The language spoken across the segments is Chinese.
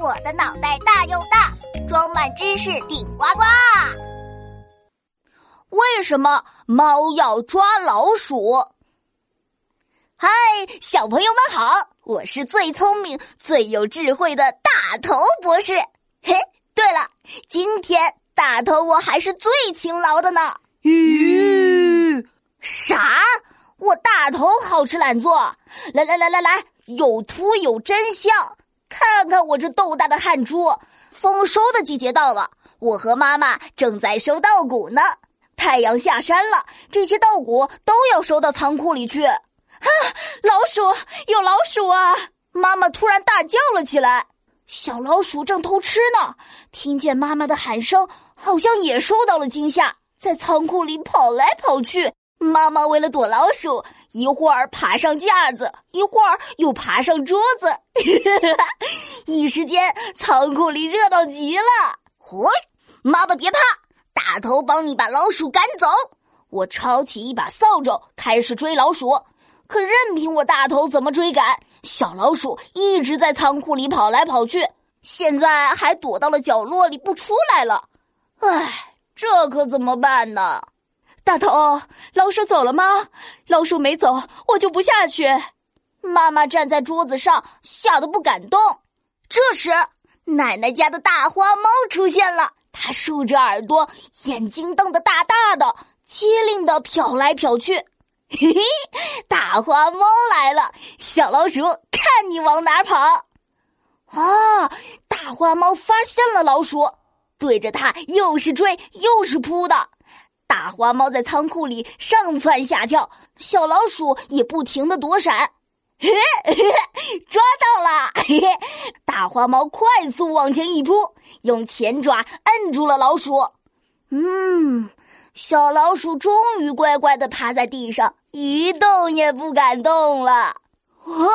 我的脑袋大又大，装满知识顶呱呱。为什么猫要抓老鼠？嗨，小朋友们好，我是最聪明、最有智慧的大头博士。嘿，对了，今天大头我还是最勤劳的呢。咦？啥？我大头好吃懒做？来来来来来，有图有真相，看看我这豆大的汗珠。丰收的季节到了，我和妈妈正在收稻谷呢。太阳下山了，这些稻谷都要收到仓库里去。啊，老鼠，有老鼠啊！妈妈突然大叫了起来。小老鼠正偷吃呢，听见妈妈的喊声，好像也受到了惊吓，在仓库里跑来跑去。妈妈为了躲老鼠，一会儿爬上架子，一会儿又爬上桌子，一时间仓库里热闹极了。嘿，妈妈别怕，大头帮你把老鼠赶走。我抄起一把扫帚，开始追老鼠。可任凭我大头怎么追赶，小老鼠一直在仓库里跑来跑去，现在还躲到了角落里不出来了。唉，这可怎么办呢？大头，老鼠走了吗？老鼠没走，我就不下去。妈妈站在桌子上，吓得不敢动。这时，奶奶家的大花猫出现了。它竖着耳朵，眼睛瞪得大大的，机灵的瞟来瞟去。嘿嘿，大花猫来了，小老鼠，看你往哪跑！啊，大花猫发现了老鼠，对着它又是追又是扑的。大花猫在仓库里上蹿下跳，小老鼠也不停的躲闪。嘿，抓到了！嘿嘿，大花猫快速往前一扑，用前爪摁住了老鼠。嗯，小老鼠终于乖乖的趴在地上，一动也不敢动了。哇，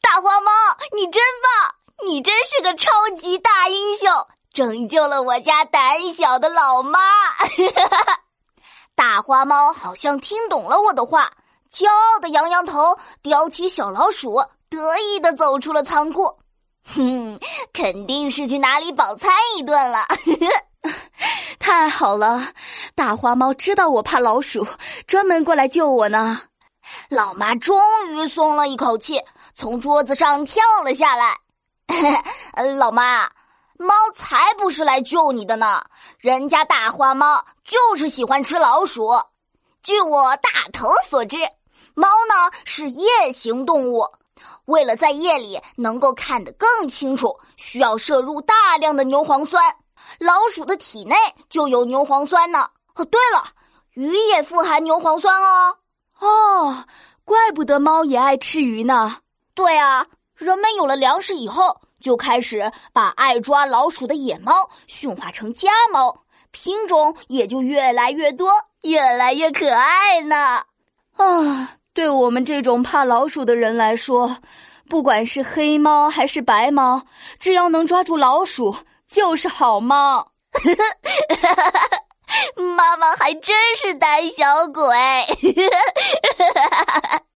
大花猫，你真棒！你真是个超级大英雄！拯救了我家胆小的老妈，哈哈哈大花猫好像听懂了我的话，骄傲的扬扬头，叼起小老鼠，得意的走出了仓库。哼，肯定是去哪里饱餐一顿了。太好了，大花猫知道我怕老鼠，专门过来救我呢。老妈终于松了一口气，从桌子上跳了下来。老妈。猫才不是来救你的呢！人家大花猫就是喜欢吃老鼠。据我大头所知，猫呢是夜行动物，为了在夜里能够看得更清楚，需要摄入大量的牛磺酸。老鼠的体内就有牛磺酸呢。哦，对了，鱼也富含牛磺酸哦。哦，怪不得猫也爱吃鱼呢。对啊，人们有了粮食以后。就开始把爱抓老鼠的野猫驯化成家猫，品种也就越来越多，越来越可爱呢。啊，对我们这种怕老鼠的人来说，不管是黑猫还是白猫，只要能抓住老鼠就是好猫。妈妈还真是胆小鬼。